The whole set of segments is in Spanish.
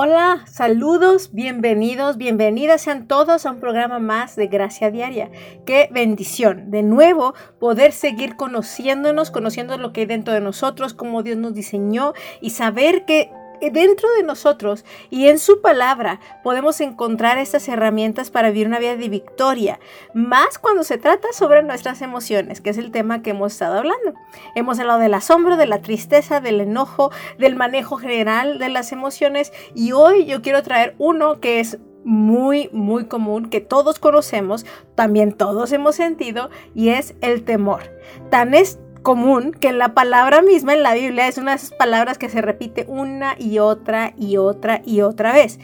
Hola, saludos, bienvenidos, bienvenidas sean todos a un programa más de Gracia Diaria. Qué bendición, de nuevo, poder seguir conociéndonos, conociendo lo que hay dentro de nosotros, cómo Dios nos diseñó y saber que dentro de nosotros y en su palabra podemos encontrar estas herramientas para vivir una vida de victoria, más cuando se trata sobre nuestras emociones, que es el tema que hemos estado hablando. Hemos hablado del asombro, de la tristeza, del enojo, del manejo general de las emociones y hoy yo quiero traer uno que es muy, muy común, que todos conocemos, también todos hemos sentido, y es el temor. Tan es común que la palabra misma en la Biblia es una de esas palabras que se repite una y otra y otra y otra vez.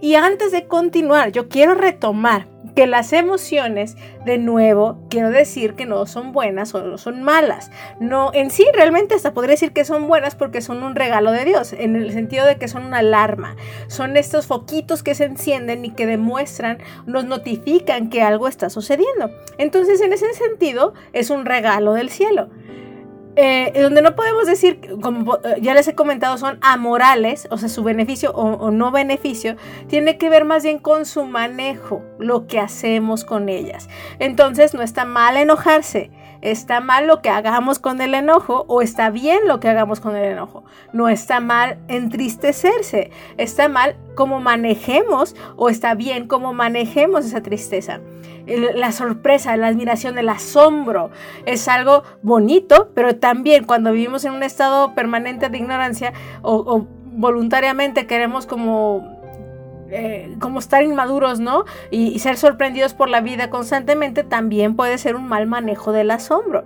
Y antes de continuar, yo quiero retomar que las emociones, de nuevo, quiero decir que no son buenas o no son malas. No, en sí realmente hasta podría decir que son buenas porque son un regalo de Dios, en el sentido de que son una alarma. Son estos foquitos que se encienden y que demuestran, nos notifican que algo está sucediendo. Entonces, en ese sentido, es un regalo del cielo. Eh, donde no podemos decir, como eh, ya les he comentado, son amorales, o sea, su beneficio o, no beneficio, tiene que ver más bien con su manejo, lo que hacemos con ellas. Entonces, no está mal enojarse, está mal lo que hagamos con el enojo o está bien lo que hagamos con el enojo. No está mal entristecerse, está mal como manejemos o está bien como manejemos esa tristeza la sorpresa, la admiración, el asombro. Es algo bonito, pero también cuando vivimos en un estado permanente de ignorancia o, voluntariamente queremos como eh, como estar inmaduros, ¿no? Y, ser sorprendidos por la vida constantemente también puede ser un mal manejo del asombro.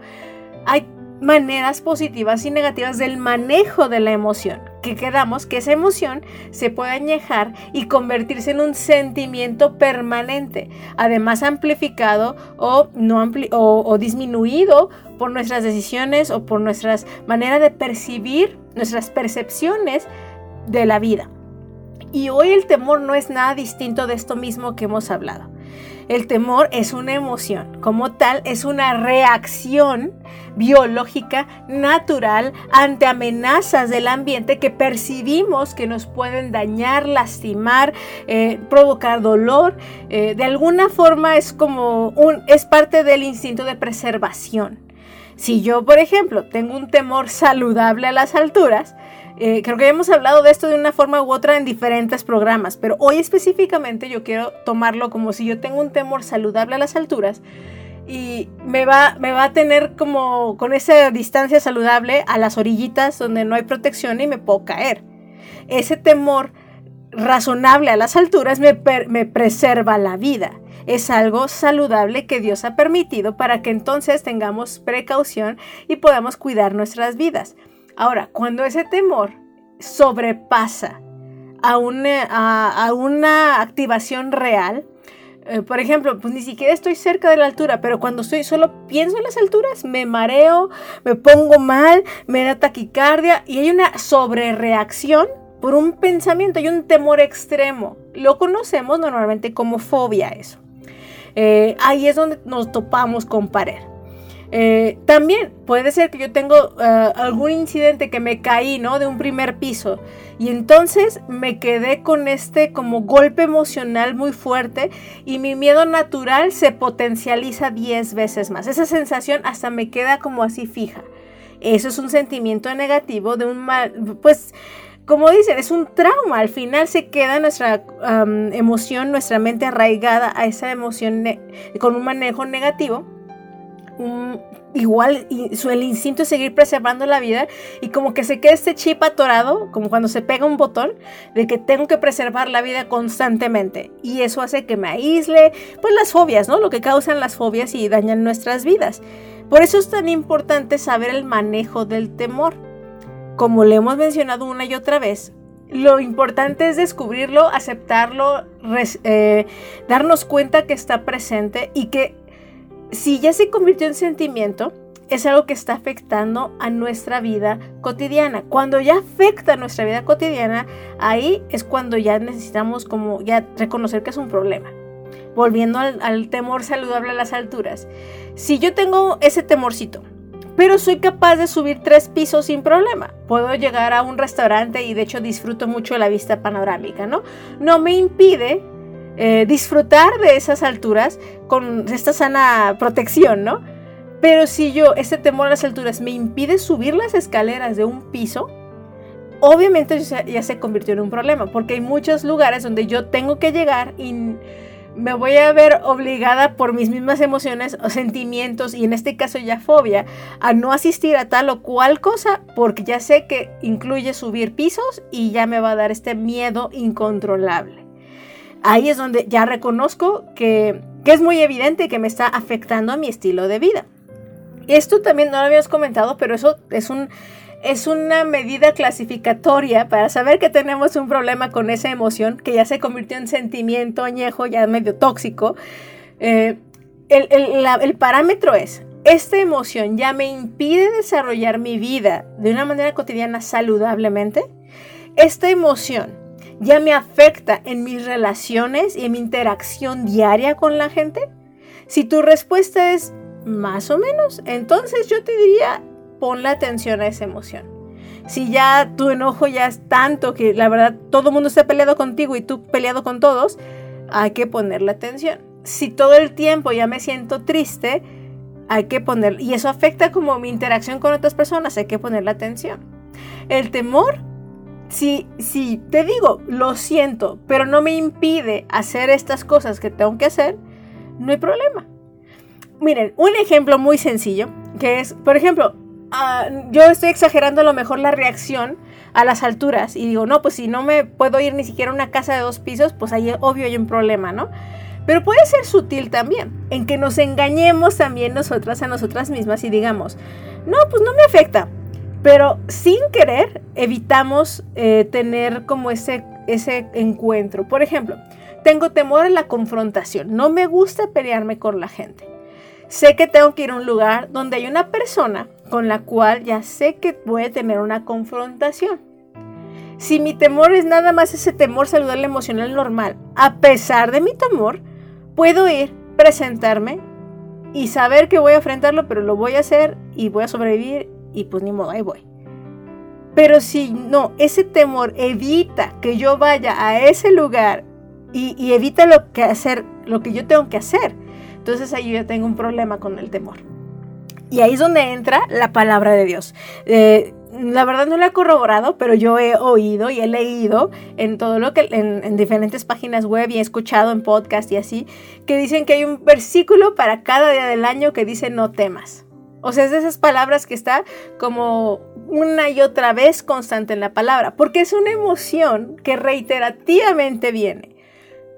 Hay maneras positivas y negativas del manejo de la emoción, que quedamos que esa emoción se puede añejar y convertirse en un sentimiento permanente, además amplificado o, no o, disminuido por nuestras decisiones o por nuestras maneras de percibir, nuestras percepciones de la vida. Y hoy el temor no es nada distinto de esto mismo que hemos hablado. El temor es una emoción, como tal es una reacción biológica natural ante amenazas del ambiente que percibimos que nos pueden dañar, lastimar, eh, provocar dolor. Eh, de alguna forma es como un, es parte del instinto de preservación. Si yo, por ejemplo, tengo un temor saludable a las alturas, eh, creo que hemos hablado de esto de una forma u otra en diferentes programas, pero hoy específicamente yo quiero tomarlo como si yo tengo un temor saludable a las alturas y me va, me va a tener como con esa distancia saludable a las orillitas donde no hay protección y me puedo caer. Ese temor razonable a las alturas me, me preserva la vida. Es algo saludable que Dios ha permitido para que entonces tengamos precaución y podamos cuidar nuestras vidas. Ahora, cuando ese temor sobrepasa a una, a, una activación real, eh, por ejemplo, pues ni siquiera estoy cerca de la altura, pero cuando estoy solo pienso en las alturas, me mareo, me pongo mal, me da taquicardia y hay una sobrereacción por un pensamiento y un temor extremo. Lo conocemos normalmente como fobia eso. Eh, ahí es donde nos topamos con pared. Eh, también puede ser que yo tengo eh, algún incidente que me caí, ¿no? De un primer piso. Y entonces me quedé con este como golpe emocional muy fuerte y mi miedo natural se potencializa 10 veces más. Esa sensación hasta me queda como así fija. Eso es un sentimiento negativo de un mal, pues como dicen, es un trauma. Al final se queda nuestra emoción, nuestra mente arraigada a esa emoción con un manejo negativo igual su, el instinto es seguir preservando la vida y como que se queda este chip atorado, como cuando se pega un botón, de que tengo que preservar la vida constantemente. Y eso hace que me aísle, pues las fobias, ¿no? Lo que causan las fobias y dañan nuestras vidas. Por eso es tan importante saber el manejo del temor. Como le hemos mencionado una y otra vez, lo importante es descubrirlo, aceptarlo, eh, darnos cuenta que está presente y que si ya se convirtió en sentimiento, es algo que está afectando a nuestra vida cotidiana. Cuando ya afecta a nuestra vida cotidiana, ahí es cuando ya necesitamos como ya reconocer que es un problema. Volviendo al, al temor saludable a las alturas. Si yo tengo ese temorcito, pero soy capaz de subir tres pisos sin problema. Puedo llegar a un restaurante y de hecho disfruto mucho la vista panorámica, ¿no? No me impide eh, disfrutar de esas alturas con esta sana protección, ¿no? Pero si yo, ese temor a las alturas me impide subir las escaleras de un piso, obviamente ya se convirtió en un problema, porque hay muchos lugares donde yo tengo que llegar y me voy a ver obligada por mis mismas emociones o sentimientos, y en este caso ya fobia, a no asistir a tal o cual cosa, porque ya sé que incluye subir pisos y ya me va a dar este miedo incontrolable. Ahí es donde ya reconozco que, es muy evidente que me está afectando a mi estilo de vida. Esto también no lo habías comentado, pero eso es una medida clasificatoria para saber que tenemos un problema con esa emoción que ya se convirtió en sentimiento añejo, ya medio tóxico. Eh, el, parámetro es, esta emoción ya me impide desarrollar mi vida de una manera cotidiana saludablemente. Esta emoción ya me afecta en mis relaciones y en mi interacción diaria con la gente. Si tu respuesta es más o menos, entonces yo te diría, pon la atención a esa emoción. Si ya tu enojo ya es tanto que la verdad todo el mundo está peleado contigo y tú peleado con todos, hay que ponerle atención. Si todo el tiempo ya me siento triste, hay que poner, y eso afecta como mi interacción con otras personas, hay que ponerle atención. El temor, si, si te digo, lo siento, pero no me impide hacer estas cosas que tengo que hacer, no hay problema. Miren, un ejemplo muy sencillo, que es, por ejemplo, Ah, yo estoy exagerando a lo mejor la reacción a las alturas y digo, no, pues si no me puedo ir ni siquiera a una casa de dos pisos, pues ahí obvio hay un problema, ¿no? Pero puede ser sutil también, en que nos engañemos también nosotras a nosotras mismas y digamos, no, pues no me afecta, pero sin querer evitamos eh, tener como ese, ese encuentro. Por ejemplo, tengo temor a la confrontación, no me gusta pelearme con la gente. Sé que tengo que ir a un lugar donde hay una persona con la cual ya sé que voy a tener una confrontación. Si mi temor es nada más ese temor saludable emocional normal, a pesar de mi temor, puedo ir, presentarme y saber que voy a enfrentarlo, pero lo voy a hacer y voy a sobrevivir y pues ni modo, ahí voy. Pero si no, ese temor evita que yo vaya a ese lugar y, y evita lo que hacer, lo que yo tengo que hacer, entonces ahí yo tengo un problema con el temor. Y ahí es donde entra la palabra de Dios. Eh, la verdad no la he corroborado, pero yo he oído y he leído en todo lo que en, diferentes páginas web y he escuchado en podcast y así que dicen que hay un versículo para cada día del año que dice no temas. O sea, es de esas palabras que está como una y otra vez constante en la palabra, porque es una emoción que reiterativamente viene.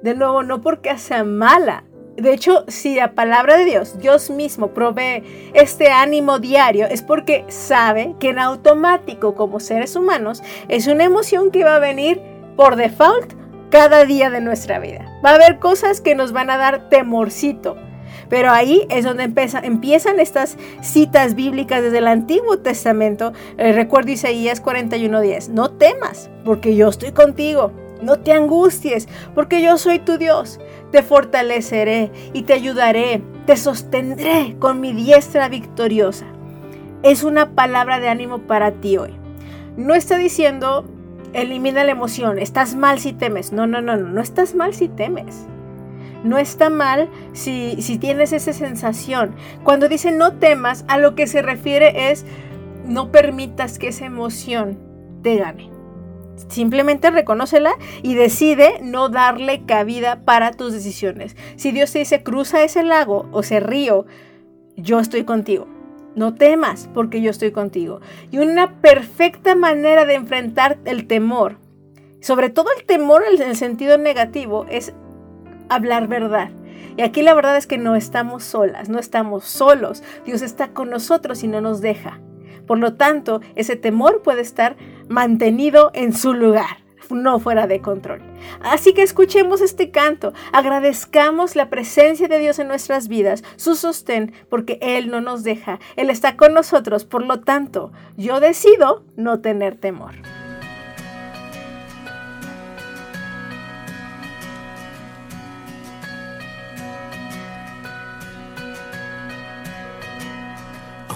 De nuevo, no porque sea mala, de hecho, si la palabra de Dios, Dios mismo provee este ánimo diario, es porque sabe que en automático como seres humanos es una emoción que va a venir por default cada día de nuestra vida. Va a haber cosas que nos van a dar temorcito. Pero ahí es donde empiezan estas citas bíblicas desde el Antiguo Testamento. Eh, recuerdo Isaías 41:10. No temas, porque yo estoy contigo. No te angusties, porque yo soy tu Dios. Te fortaleceré y te ayudaré. Te sostendré con mi diestra victoriosa. Es una palabra de ánimo para ti hoy. No está diciendo, elimina la emoción, estás mal si temes. No, no, no, no, no estás mal si temes. No está mal si, si tienes esa sensación. Cuando dice no temas, a lo que se refiere es no permitas que esa emoción te gane. Simplemente reconócela y decide no darle cabida para tus decisiones. Si Dios te dice cruza ese lago o ese río, yo estoy contigo. No temas porque yo estoy contigo. Y una perfecta manera de enfrentar el temor, sobre todo el temor en el sentido negativo, es hablar verdad. Y aquí la verdad es que no estamos solas, no estamos solos. Dios está con nosotros y no nos deja. Por lo tanto, ese temor puede estar mantenido en su lugar, no fuera de control. Así que escuchemos este canto, agradezcamos la presencia de Dios en nuestras vidas, su sostén, porque Él no nos deja, Él está con nosotros, por lo tanto, yo decido no tener temor.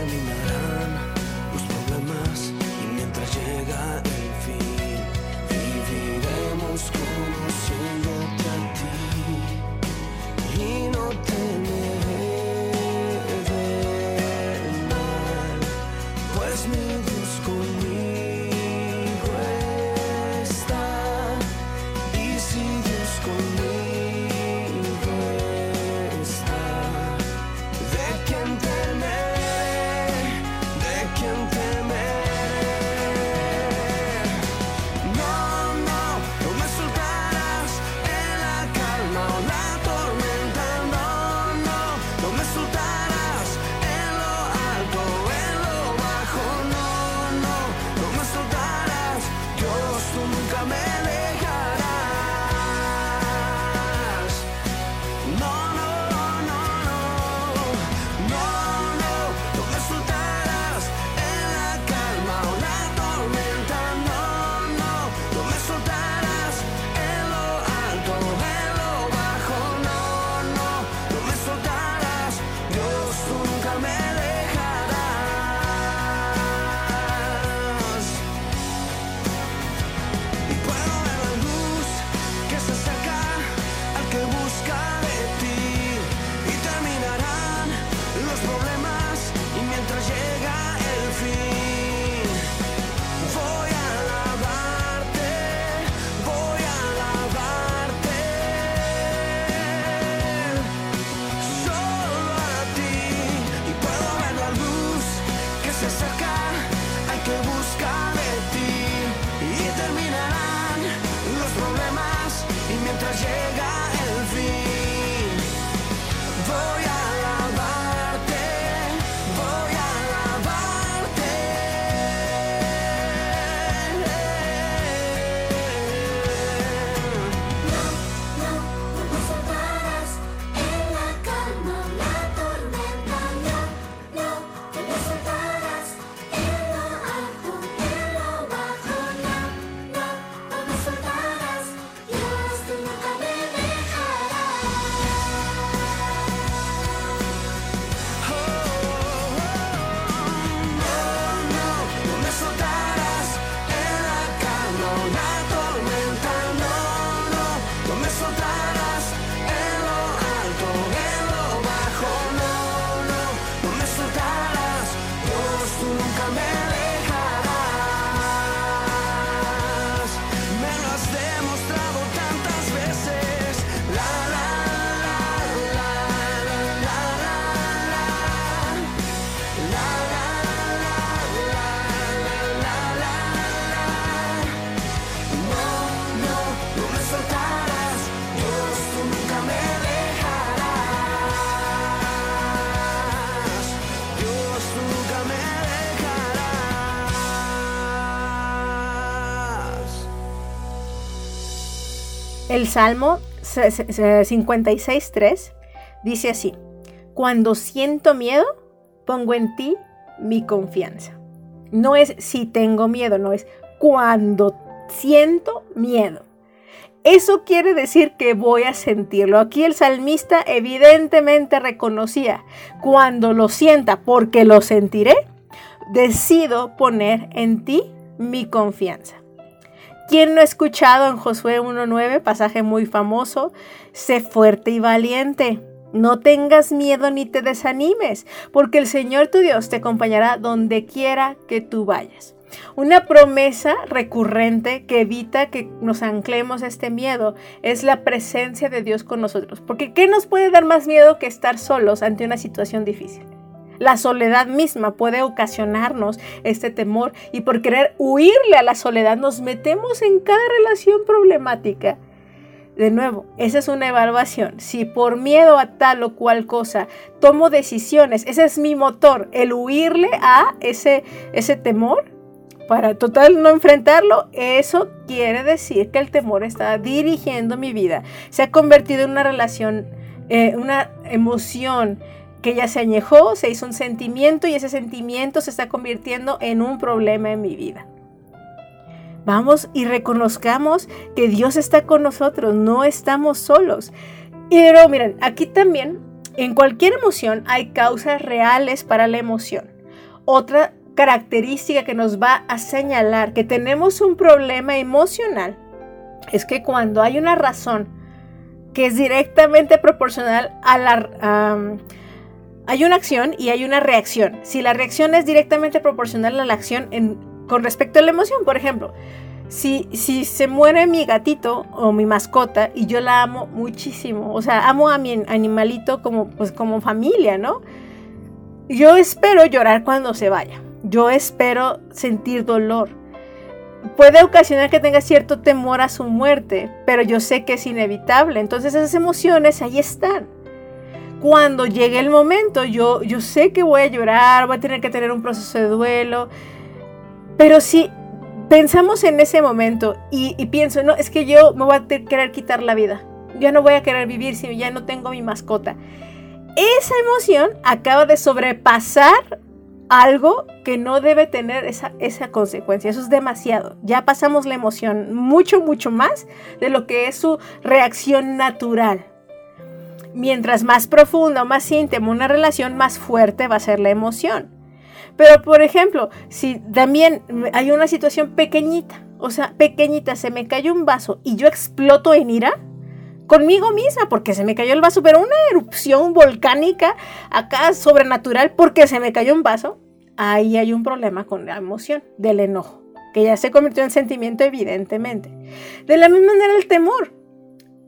turning up. El Salmo 56.3 dice así, cuando siento miedo, pongo en ti mi confianza. No es si tengo miedo, no es cuando siento miedo. Eso quiere decir que voy a sentirlo. Aquí el salmista evidentemente reconocía, cuando lo sienta, porque lo sentiré, decido poner en ti mi confianza. ¿Quién no ha escuchado en Josué 1.9, pasaje muy famoso? Sé fuerte y valiente. No tengas miedo ni te desanimes, porque el Señor tu Dios te acompañará donde quiera que tú vayas. Una promesa recurrente que evita que nos anclemos este miedo es la presencia de Dios con nosotros. Porque ¿qué nos puede dar más miedo que estar solos ante una situación difícil? La soledad misma puede ocasionarnos este temor y por querer huirle a la soledad nos metemos en cada relación problemática. De nuevo, esa es una evaluación. Si por miedo a tal o cual cosa tomo decisiones, ese es mi motor, el huirle a ese, ese temor, para total no enfrentarlo, eso quiere decir que el temor está dirigiendo mi vida. Se ha convertido en una relación, eh, una emoción que ya se añejó, se hizo un sentimiento y ese sentimiento se está convirtiendo en un problema en mi vida. Vamos y reconozcamos que Dios está con nosotros, no estamos solos. Y pero miren, aquí también, en cualquier emoción hay causas reales para la emoción. Otra característica que nos va a señalar que tenemos un problema emocional es que cuando hay una razón que es directamente proporcional a la... hay una acción y hay una reacción. Si la reacción es directamente proporcional a la acción con respecto a la emoción, por ejemplo, si, se muere mi gatito o mi mascota y yo la amo muchísimo, o sea, amo a mi animalito como, pues, como familia, ¿no? Yo espero llorar cuando se vaya yo espero sentir dolor. Puede ocasionar que tenga cierto temor a su muerte, pero yo sé que es inevitable. Entonces esas emociones ahí están. Cuando llegue el momento, yo, yo sé que voy a llorar, voy a tener que tener un proceso de duelo. Pero si pensamos en ese momento y, pienso, no, es que yo me voy a querer quitar la vida. Ya no voy a querer vivir si ya no tengo mi mascota. Esa emoción acaba de sobrepasar algo que no debe tener esa, esa consecuencia. Eso es demasiado. Ya pasamos la emoción mucho, mucho más de lo que es su reacción natural. Mientras más profunda o más íntima una relación, más fuerte va a ser la emoción. Pero, por ejemplo, si también hay una situación pequeñita, o sea, pequeñita, se me cayó un vaso y yo exploto en ira, conmigo misma porque se me cayó el vaso, pero una erupción volcánica acá sobrenatural porque se me cayó un vaso, ahí hay un problema con la emoción del enojo, que ya se convirtió en sentimiento evidentemente. De la misma manera el temor.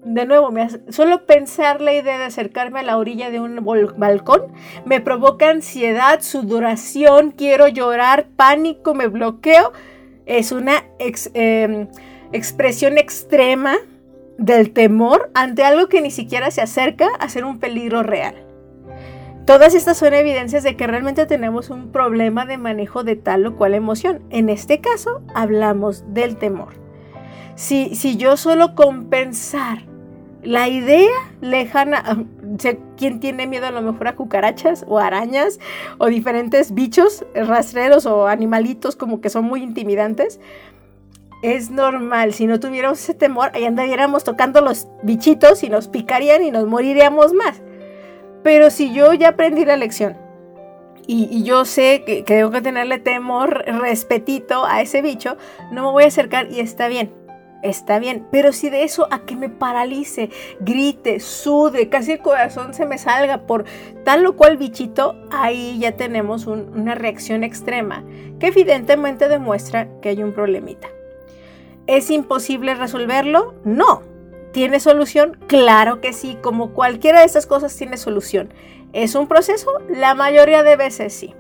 De nuevo, solo pensar la idea de acercarme a la orilla de un balcón me provoca ansiedad, sudoración, quiero llorar, pánico, me bloqueo. Es una em, expresión extrema del temor ante algo que ni siquiera se acerca a ser un peligro real. Todas estas son evidencias de que realmente tenemos un problema de manejo de tal o cual emoción. En este caso, hablamos del temor. Si, si yo solo compensar la idea lejana, ¿quién tiene miedo a lo mejor a cucarachas o arañas o diferentes bichos rastreros o animalitos como que son muy intimidantes? es normal. Si no tuviéramos ese temor, ahí andaríamos tocando los bichitos y nos picarían y nos moriríamos más. Pero si yo ya aprendí la lección y, yo sé que, que, tengo que tenerle temor, respetito a ese bicho, no me voy a acercar y está bien. Está bien, pero si de eso a que me paralice, grite, sude, casi el corazón se me salga por tal o cual bichito, ahí ya tenemos una reacción extrema que evidentemente demuestra que hay un problemita. ¿Es imposible resolverlo? No. ¿Tiene solución? Claro que sí, como cualquiera de estas cosas tiene solución. ¿Es un proceso? La mayoría de veces sí.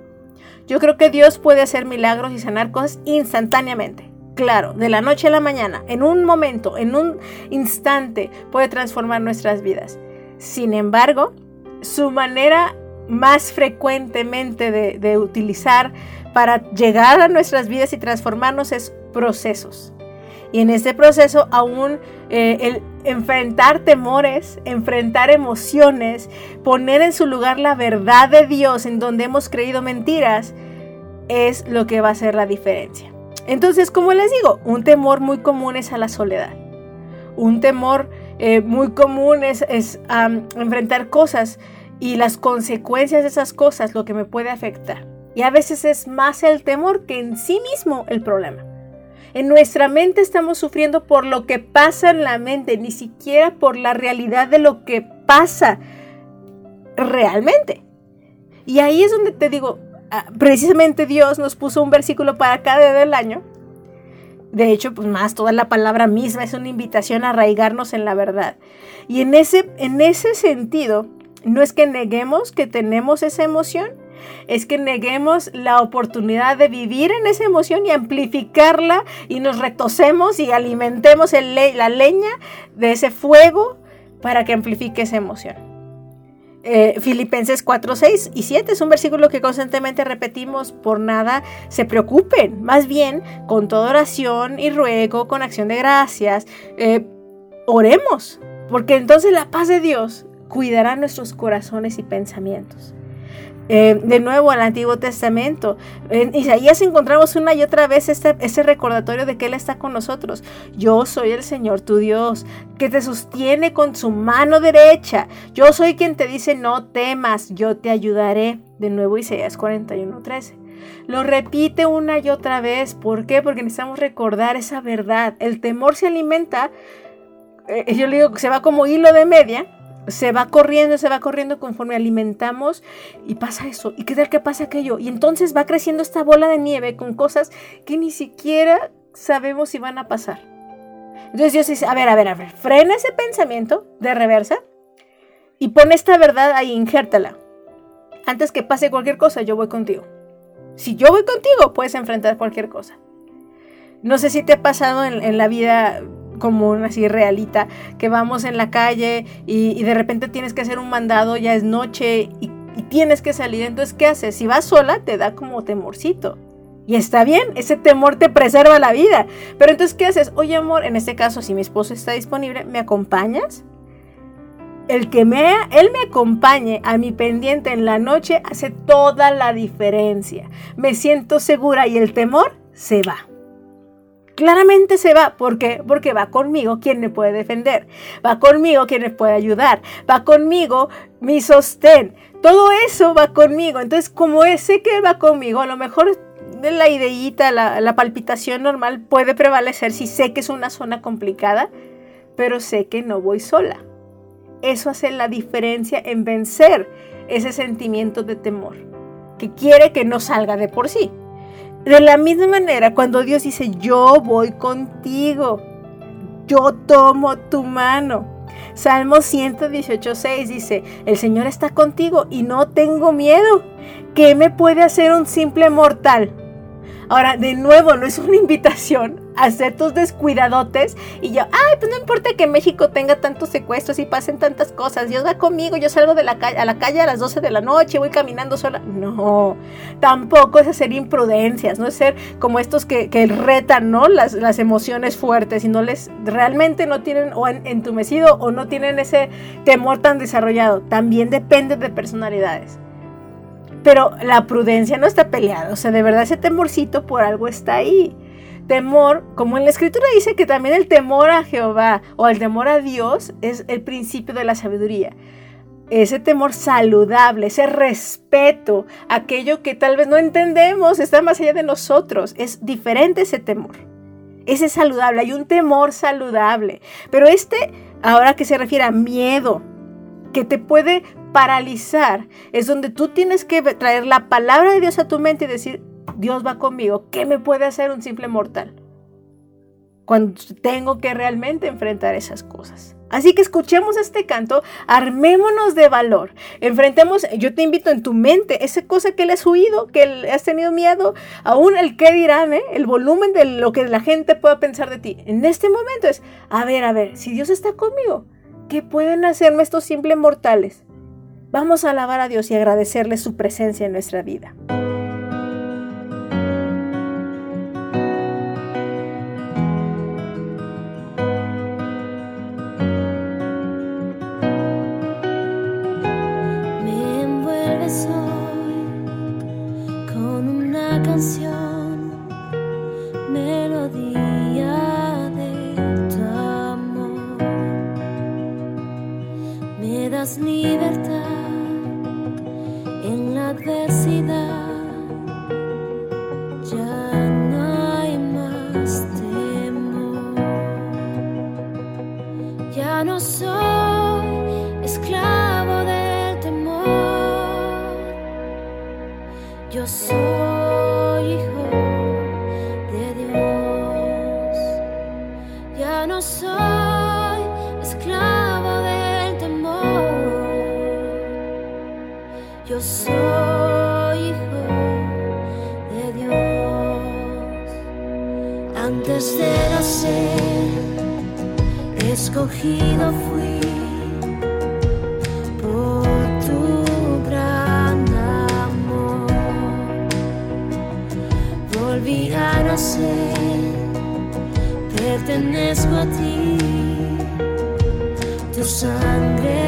Yo creo que Dios puede hacer milagros y sanar cosas instantáneamente. Claro, de la noche a la mañana, en un momento, en un instante, puede transformar nuestras vidas. Sin embargo, su manera más frecuentemente de, utilizar para llegar a nuestras vidas y transformarnos es procesos. Y en este proceso aún eh, el enfrentar temores, enfrentar emociones, poner en su lugar la verdad de Dios en donde hemos creído mentiras, es lo que va a hacer la diferencia. Entonces, como les digo, un temor muy común es a la soledad. Un temor eh, muy común es, enfrentar cosas y las consecuencias de esas cosas, lo que me puede afectar. Y a veces es más el temor que en sí mismo el problema. En nuestra mente estamos sufriendo por lo que pasa en la mente, ni siquiera por la realidad de lo que pasa realmente. Y ahí es donde te digo, precisamente Dios nos puso un versículo para cada día del año. De hecho, pues más toda la palabra misma es una invitación a arraigarnos en la verdad. Y en ese, en ese sentido, no es que neguemos que tenemos esa emoción, es que neguemos la oportunidad de vivir en esa emoción y amplificarla y nos retosemos y alimentemos la leña de ese fuego para que amplifique esa emoción. Eh, Filipenses 4, 6 y 7 es un versículo que constantemente repetimos, por nada se preocupen, más bien con toda oración y ruego, con acción de gracias, eh, oremos, porque entonces la paz de Dios cuidará nuestros corazones y pensamientos. Eh, de nuevo al Antiguo Testamento. En Isaías encontramos una y otra vez este, ese recordatorio de que Él está con nosotros. Yo soy el Señor tu Dios, que te sostiene con su mano derecha. Yo soy quien te dice no temas, yo te ayudaré. De nuevo Isaías 41:13. Lo repite una y otra vez. ¿Por qué? Porque necesitamos recordar esa verdad. El temor se alimenta, eh, yo le digo que se va como hilo de media se va corriendo, se va corriendo conforme alimentamos y pasa eso. ¿Y qué tal que pasa aquello? Y entonces va creciendo esta bola de nieve con cosas que ni siquiera sabemos si van a pasar. Entonces Dios dice, a ver, a ver, a ver, frena ese pensamiento de reversa y pon esta verdad ahí, injértala. Antes que pase cualquier cosa, yo voy contigo. Si yo voy contigo, puedes enfrentar cualquier cosa. No sé si te ha pasado en, en la vida común, así realita, que vamos en la calle y, de repente tienes que hacer un mandado, ya es noche y, y tienes que salir. Entonces, ¿qué haces? Si vas sola, te da como temorcito. Y está bien, ese temor te preserva la vida. Pero entonces, ¿qué haces? Oye, amor, en este caso, si mi esposo está disponible, ¿me acompañas? El que me, él me acompañe a mi pendiente en la noche hace toda la diferencia. Me siento segura y el temor se va. Claramente se va. ¿Por qué? Porque va conmigo quien me puede defender. Va conmigo quien me puede ayudar. Va conmigo mi sostén. Todo eso va conmigo. Entonces, como sé que va conmigo, a lo mejor la ideita, la, la palpitación normal puede prevalecer si sé que es una zona complicada, pero sé que no voy sola. Eso hace la diferencia en vencer ese sentimiento de temor, que quiere que no salga de por sí. De la misma manera, cuando Dios dice, yo voy contigo, yo tomo tu mano. Salmo 118, 6 dice, el Señor está contigo y no tengo miedo. ¿Qué me puede hacer un simple mortal? Ahora, de nuevo, no es una invitación hacer tus descuidadotes y yo, ay, pues no importa que México tenga tantos secuestros y pasen tantas cosas, Dios va conmigo, yo salgo de la calle, a la calle a las 12 de la noche, voy caminando sola. No, tampoco es hacer imprudencias, no es ser como estos que, retan, ¿no? Las, las, emociones fuertes y no les, realmente no tienen o entumecido o no tienen ese temor tan desarrollado. También depende de personalidades. Pero la prudencia no está peleada, o sea, de verdad ese temorcito por algo está ahí temor, como en la escritura dice que también el temor a Jehová o el temor a Dios es el principio de la sabiduría. Ese temor saludable, ese respeto, aquello que tal vez no entendemos, está más allá de nosotros. Es diferente ese temor. Ese es saludable, hay un temor saludable. Pero este, ahora que se refiere a miedo, que te puede paralizar, es donde tú tienes que traer la palabra de Dios a tu mente y decir, Dios va conmigo, ¿qué me puede hacer un simple mortal? Cuando tengo que realmente enfrentar esas cosas. Así que escuchemos este canto, armémonos de valor, enfrentemos, yo te invito en tu mente, esa cosa que le has huido, que has tenido miedo, aún el qué dirán, ¿eh? el volumen de lo que la gente pueda pensar de ti. En este momento es, a ver, a ver, si Dios está conmigo, ¿qué pueden hacerme estos simples mortales? Vamos a alabar a Dios y agradecerle su presencia en nuestra vida. Tu sangre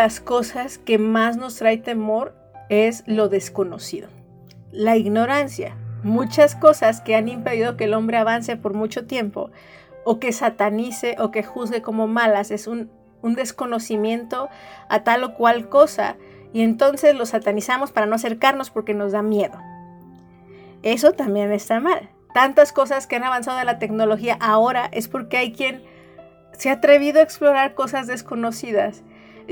las cosas que más nos trae temor es lo desconocido, la ignorancia. Muchas cosas que han impedido que el hombre avance por mucho tiempo, o que satanice o que juzgue como malas, es un, un desconocimiento a tal o cual cosa, y entonces lo satanizamos para no acercarnos porque nos da miedo. Eso también está mal. Tantas cosas que han avanzado de la tecnología ahora es porque hay quien se ha atrevido a explorar cosas desconocidas.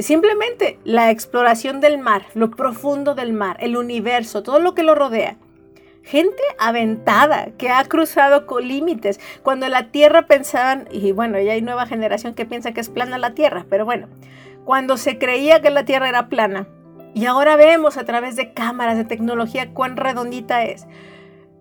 Simplemente la exploración del mar, lo profundo del mar, el universo, todo lo que lo rodea. Gente aventada que ha cruzado con límites. Cuando la Tierra pensaban, y bueno, ya hay nueva generación que piensa que es plana la Tierra, pero bueno, cuando se creía que la Tierra era plana, y ahora vemos a través de cámaras de tecnología cuán redondita es.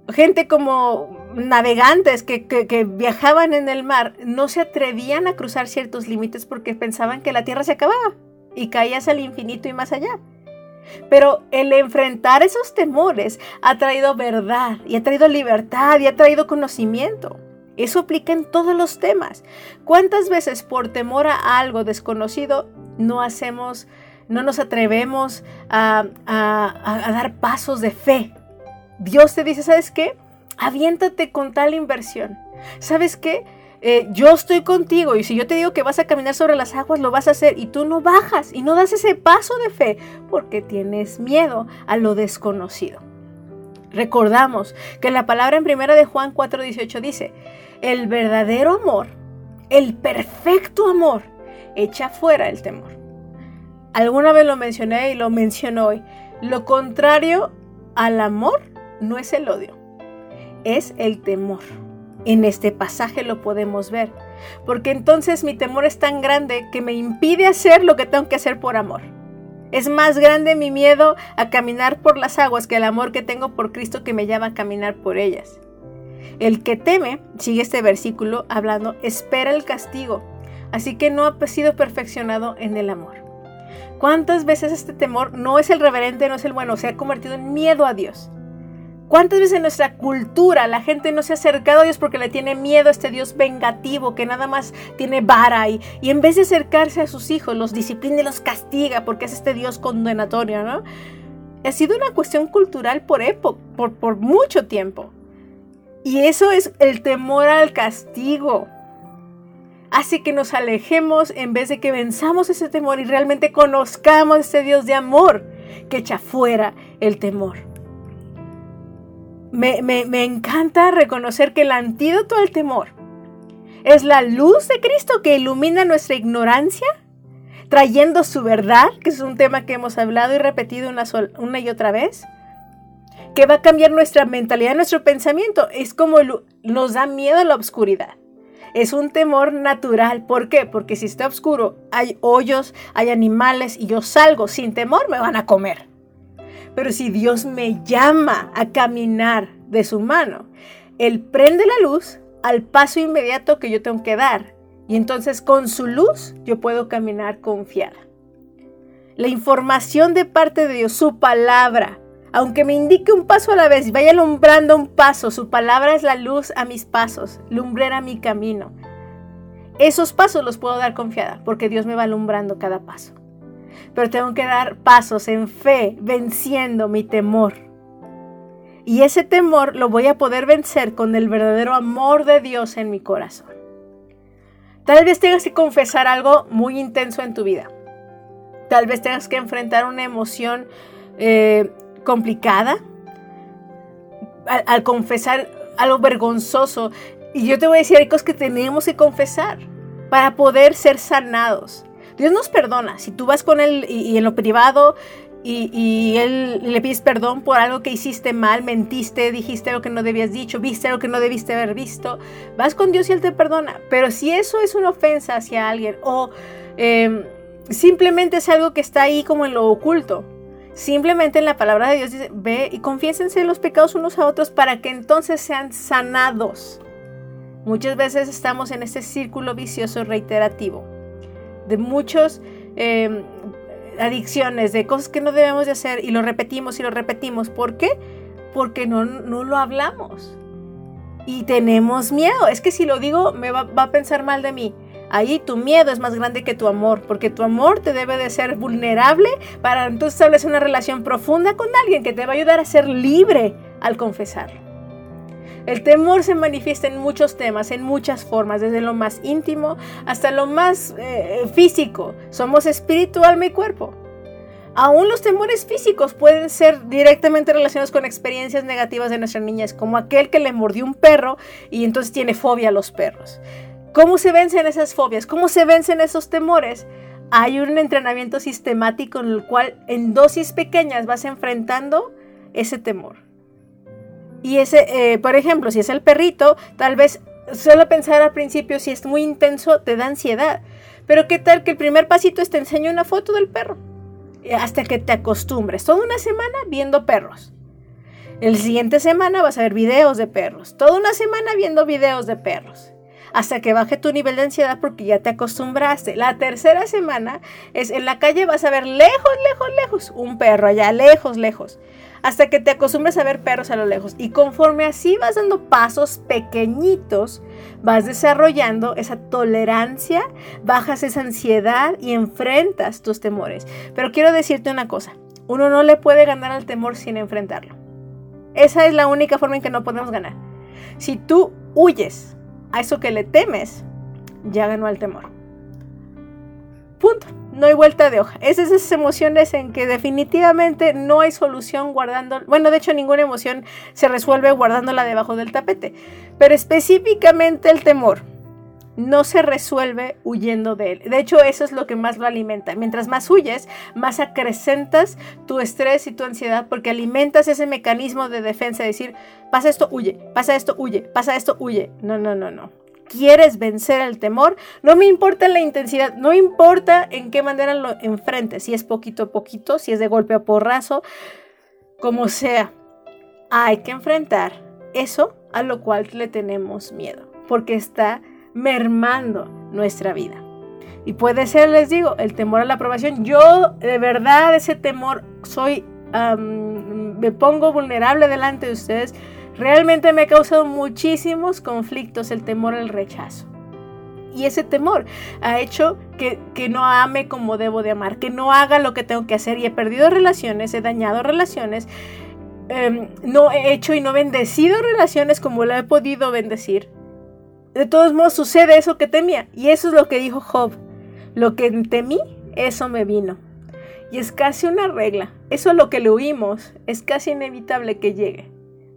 gente como navegantes que, viajaban en el mar no se atrevían a cruzar ciertos límites porque pensaban que la tierra se acababa y caías al infinito y más allá. Pero el enfrentar esos temores ha traído verdad y ha traído libertad y ha traído conocimiento. Eso aplica en todos los temas. ¿Cuántas veces por temor a algo desconocido no hacemos, no nos atrevemos a, a, dar pasos de fe? Dios te dice, ¿sabes qué? Aviéntate con tal inversión. ¿Sabes qué? Eh, yo estoy contigo y si yo te digo que vas a caminar sobre las aguas, lo vas a hacer y tú no bajas y no das ese paso de fe porque tienes miedo a lo desconocido. Recordamos que la palabra en primera de Juan 4:18 dice, el verdadero amor, el perfecto amor, echa fuera el temor. Alguna vez lo mencioné y lo menciono hoy. Lo contrario al amor no es el odio, es el temor. En este pasaje lo podemos ver, porque entonces mi temor es tan grande que me impide hacer lo que tengo que hacer por amor. Es más grande mi miedo a caminar por las aguas que el amor que tengo por Cristo que me llama a caminar por ellas. El que teme, sigue este versículo hablando, espera el castigo, así que no ha sido perfeccionado en el amor. ¿Cuántas veces este temor no es el reverente, no es el bueno, se ha convertido en miedo a Dios? ¿Cuántas veces en nuestra cultura la gente no se ha acercado a Dios porque le tiene miedo a este Dios vengativo que nada más tiene vara y, y en vez de acercarse a sus hijos los disciplina y los castiga porque es este Dios condenatorio, ¿no? Ha sido una cuestión cultural por, época, por, por mucho tiempo. Y eso es el temor al castigo. Hace que nos alejemos en vez de que venzamos ese temor y realmente conozcamos a ese Dios de amor que echa fuera el temor. Me, me, me, encanta reconocer que el antídoto al temor es la luz de Cristo que ilumina nuestra ignorancia, trayendo su verdad, que es un tema que hemos hablado y repetido una, y otra vez, que va a cambiar nuestra mentalidad, nuestro pensamiento. Es como nos da miedo la oscuridad. Es un temor natural. ¿Por qué? Porque si está oscuro, hay hoyos, hay animales y yo salgo sin temor, me van a comer. Pero si Dios me llama a caminar de su mano, Él prende la luz al paso inmediato que yo tengo que dar. Y entonces con su luz yo puedo caminar confiada. La información de parte de Dios, su palabra, aunque me indique un paso a la vez, vaya alumbrando un paso, su palabra es la luz a mis pasos, lumbrera mi camino. Esos pasos los puedo dar confiada, porque Dios me va alumbrando cada paso pero tengo que dar pasos en fe, venciendo mi temor. Y ese temor lo voy a poder vencer con el verdadero amor de Dios en mi corazón. Tal vez tengas que confesar algo muy intenso en tu vida. Tal vez tengas que enfrentar una emoción eh, complicada. Al, confesar algo vergonzoso. Y yo te voy a decir, hay que tenemos que confesar para poder ser sanados. Dios nos perdona. Si tú vas con Él y, en lo privado y, Él le pides perdón por algo que hiciste mal, mentiste, dijiste algo que no debías dicho, viste algo que no debiste haber visto, vas con Dios y Él te perdona. Pero si eso es una ofensa hacia alguien o eh, simplemente es algo que está ahí como en lo oculto, Simplemente en la palabra de Dios dice, ve y confiésense los pecados unos a otros para que entonces sean sanados. Muchas veces estamos en este círculo vicioso reiterativo de muchas eh, adicciones, de cosas que no debemos de hacer y lo repetimos y lo repetimos. ¿Por qué? Porque no, no lo hablamos. Y tenemos miedo. Es que si lo digo me va, va a pensar mal de mí. Ahí tu miedo es más grande que tu amor, porque tu amor te debe de ser vulnerable para entonces establecer una relación profunda con alguien que te va a ayudar a ser libre al confesarlo. El temor se manifiesta en muchos temas, en muchas formas, desde lo más íntimo hasta lo más eh, físico. Somos espíritu, alma y cuerpo. Aún los temores físicos pueden ser directamente relacionados con experiencias negativas de nuestra niñez, como aquel que le mordió un perro y entonces tiene fobia a los perros. ¿Cómo se vencen esas fobias? ¿Cómo se vencen esos temores? Hay un entrenamiento sistemático en el cual en dosis pequeñas vas enfrentando ese temor. Y ese, eh, por ejemplo, si es el perrito, tal vez solo pensar al principio si es muy intenso te da ansiedad. Pero qué tal que el primer pasito es te enseño una foto del perro. Hasta que te acostumbres. Toda una semana viendo perros. El siguiente semana vas a ver videos de perros. Toda una semana viendo videos de perros. Hasta que baje tu nivel de ansiedad porque ya te acostumbraste. La tercera semana es en la calle vas a ver lejos, lejos, lejos. Un perro allá, lejos, lejos. Hasta que te acostumbres a ver perros a lo lejos. Y conforme así vas dando pasos pequeñitos, vas desarrollando esa tolerancia, bajas esa ansiedad y enfrentas tus temores. Pero quiero decirte una cosa. Uno no le puede ganar al temor sin enfrentarlo. Esa es la única forma en que no podemos ganar. Si tú huyes a eso que le temes, ya ganó al temor. Punto. No hay vuelta de hoja. Es esas emociones en que definitivamente no hay solución guardando. Bueno, de hecho, ninguna emoción se resuelve guardándola debajo del tapete. Pero específicamente el temor no se resuelve huyendo de él. De hecho, eso es lo que más lo alimenta. Mientras más huyes, más acrecentas tu estrés y tu ansiedad porque alimentas ese mecanismo de defensa, de decir, pasa esto, huye, pasa esto, huye, pasa esto, huye. No, no, no, no. ¿Quieres vencer el temor? No me importa la intensidad, no importa en qué manera lo enfrentes, si es poquito a poquito, si es de golpe a porrazo, como sea. Hay que enfrentar eso a lo cual le tenemos miedo, porque está mermando nuestra vida. Y puede ser, les digo, el temor a la aprobación. Yo de verdad ese temor soy, me pongo vulnerable delante de ustedes. Realmente me ha causado muchísimos conflictos el temor al rechazo. Y ese temor ha hecho que, que, no ame como debo de amar, que no haga lo que tengo que hacer. Y he perdido relaciones, he dañado relaciones, eh, no he hecho y no bendecido relaciones como la he podido bendecir de todos modos sucede eso que temía. Y eso es lo que dijo Job. Lo que temí, eso me vino. Y es casi una regla. Eso es lo que le huimos. Es casi inevitable que llegue.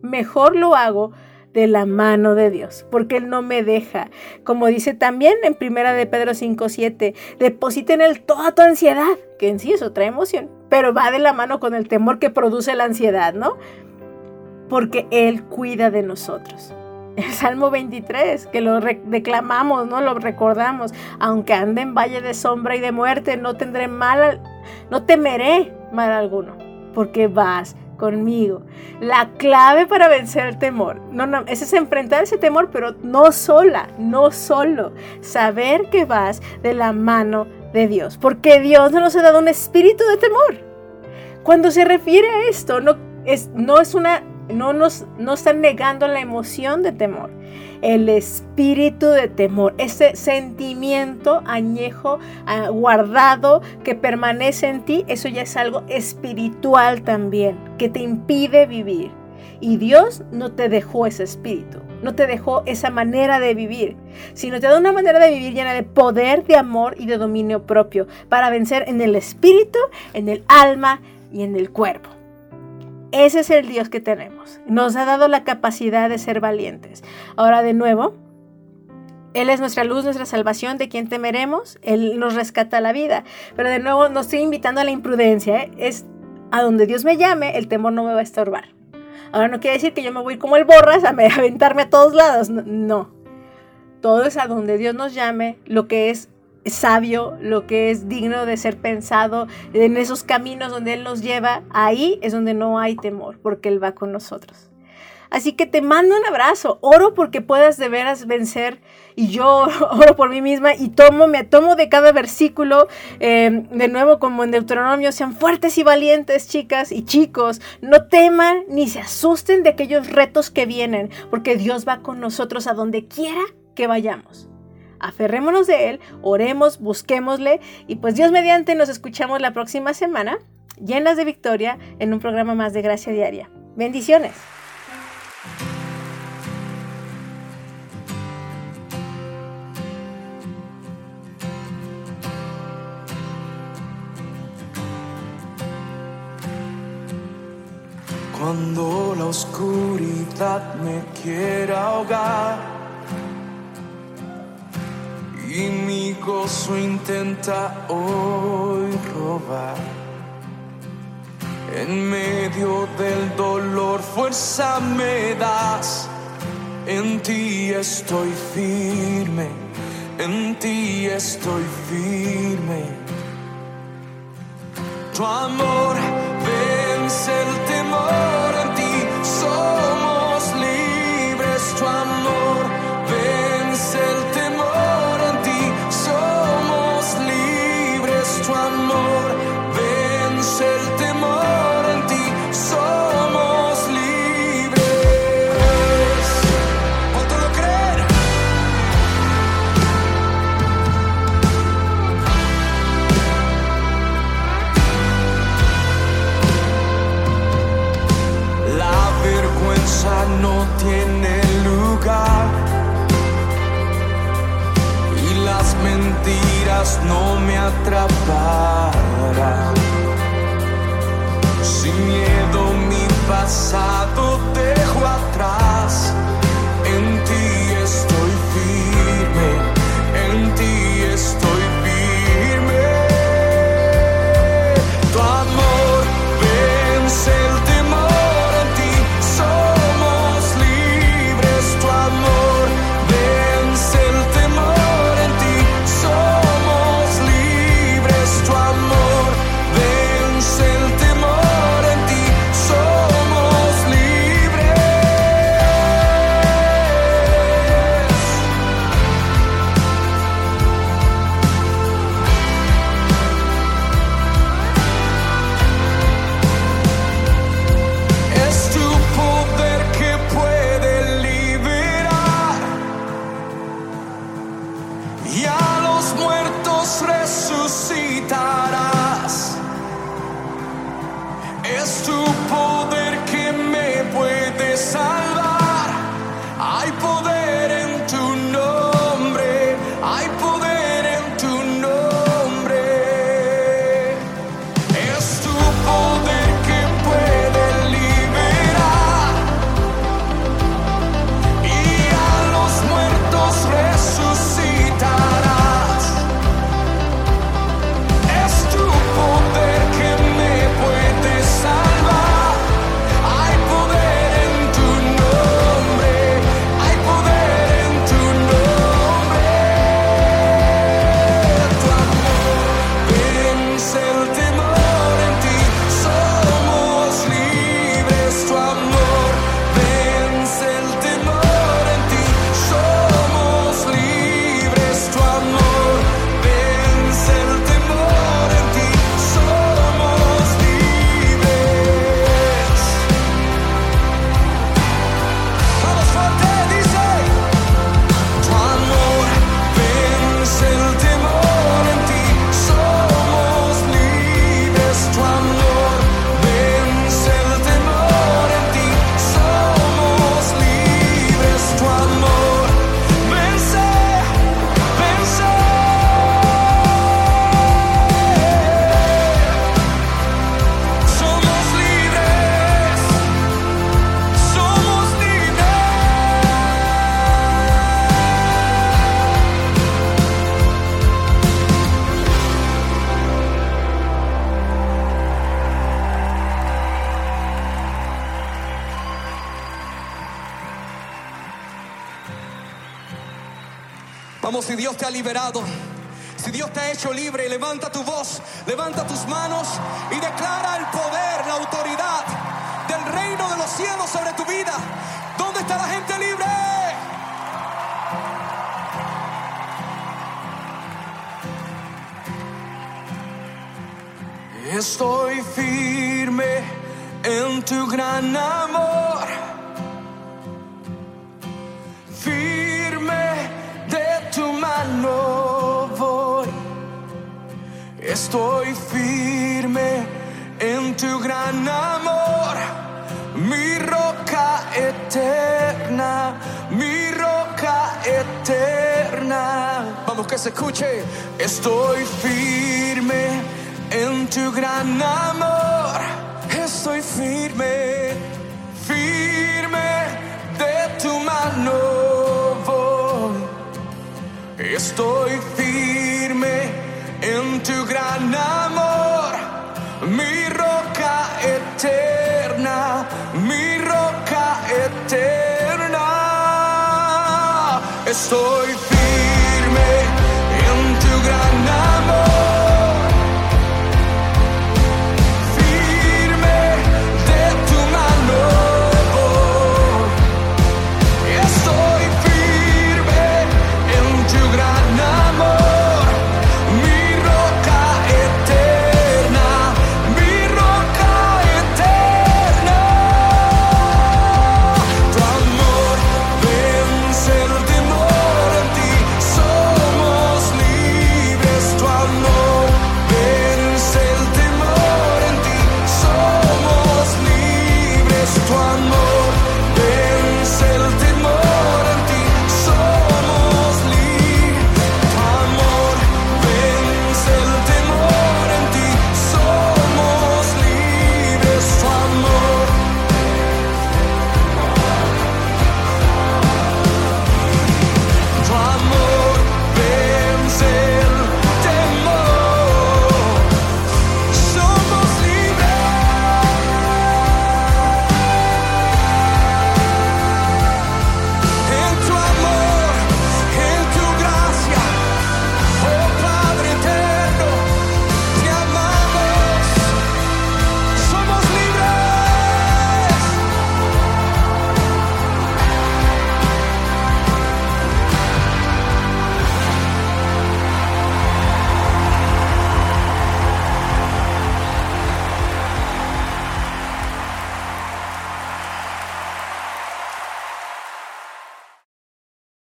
Mejor lo hago de la mano de Dios, porque Él no me deja. Como dice también en Primera de Pedro 5.7, deposita en Él toda tu ansiedad, que en sí eso trae emoción, pero va de la mano con el temor que produce la ansiedad, ¿no? Porque Él cuida de nosotros el Salmo 23, que lo declamamos, ¿no? Lo recordamos. Aunque ande en valle de sombra y de muerte, no tendré mal, no temeré mal alguno, porque vas conmigo. La clave para vencer el temor, no, no, ese es enfrentar ese temor, pero no sola, no solo. Saber que vas de la mano de Dios, porque Dios no nos ha dado un espíritu de temor. Cuando se refiere a esto, no es, no es una no nos no están negando la emoción de temor, el espíritu de temor, ese sentimiento añejo, ah, guardado que permanece en ti, eso ya es algo espiritual también, que te impide vivir. Y Dios no te dejó ese espíritu, no te dejó esa manera de vivir, sino te da una manera de vivir llena de poder, de amor y de dominio propio, para vencer en el espíritu, en el alma y en el cuerpo. Ese es el Dios que tenemos. Nos ha dado la capacidad de ser valientes. Ahora de nuevo, Él es nuestra luz, nuestra salvación, de quien temeremos. Él nos rescata la vida. Pero de nuevo, no estoy invitando a la imprudencia. ¿eh? Es a donde Dios me llame, el temor no me va a estorbar. Ahora no quiere decir que yo me voy como el borras a aventarme a todos lados. No. Todo es a donde Dios nos llame, lo que es sabio, lo que es digno de ser pensado, en esos caminos donde Él nos lleva, ahí es donde no hay temor, porque Él va con nosotros. Así que te mando un abrazo, oro porque puedas de veras vencer y yo oro por mí misma y tomo, me tomo de cada versículo, eh, de nuevo como en Deuteronomio, sean fuertes y valientes chicas y chicos, no teman ni se asusten de aquellos retos que vienen, porque Dios va con nosotros a donde quiera que vayamos aferrémonos de Él, oremos, busquémosle y pues Dios mediante nos escuchamos la próxima semana llenas de victoria en un programa más de Gracia Diaria. Bendiciones. Cuando la oscuridad me quiera ahogar y mi gozo intenta hoy robar. En medio del dolor fuerza me das, en ti estoy firme, en ti estoy firme. Tu amor vence el temor en ti, somos libres, tu amor. no me atraparán. Sin miedo mi pasado. levanta tu voz, levanta tus manos y declara el poder, la autoridad del reino de los cielos sobre tu vida. ¿Dónde está la gente libre? Estoy firme en tu gran amor estoy firme en tu gran amor, mi roca eterna, mi roca eterna. Vamos que se escuche, estoy firme en tu gran amor, estoy firme, firme de tu mano. Voy. Estoy firme en tu gran amor, mi roca eterna, mi roca eterna. Estoy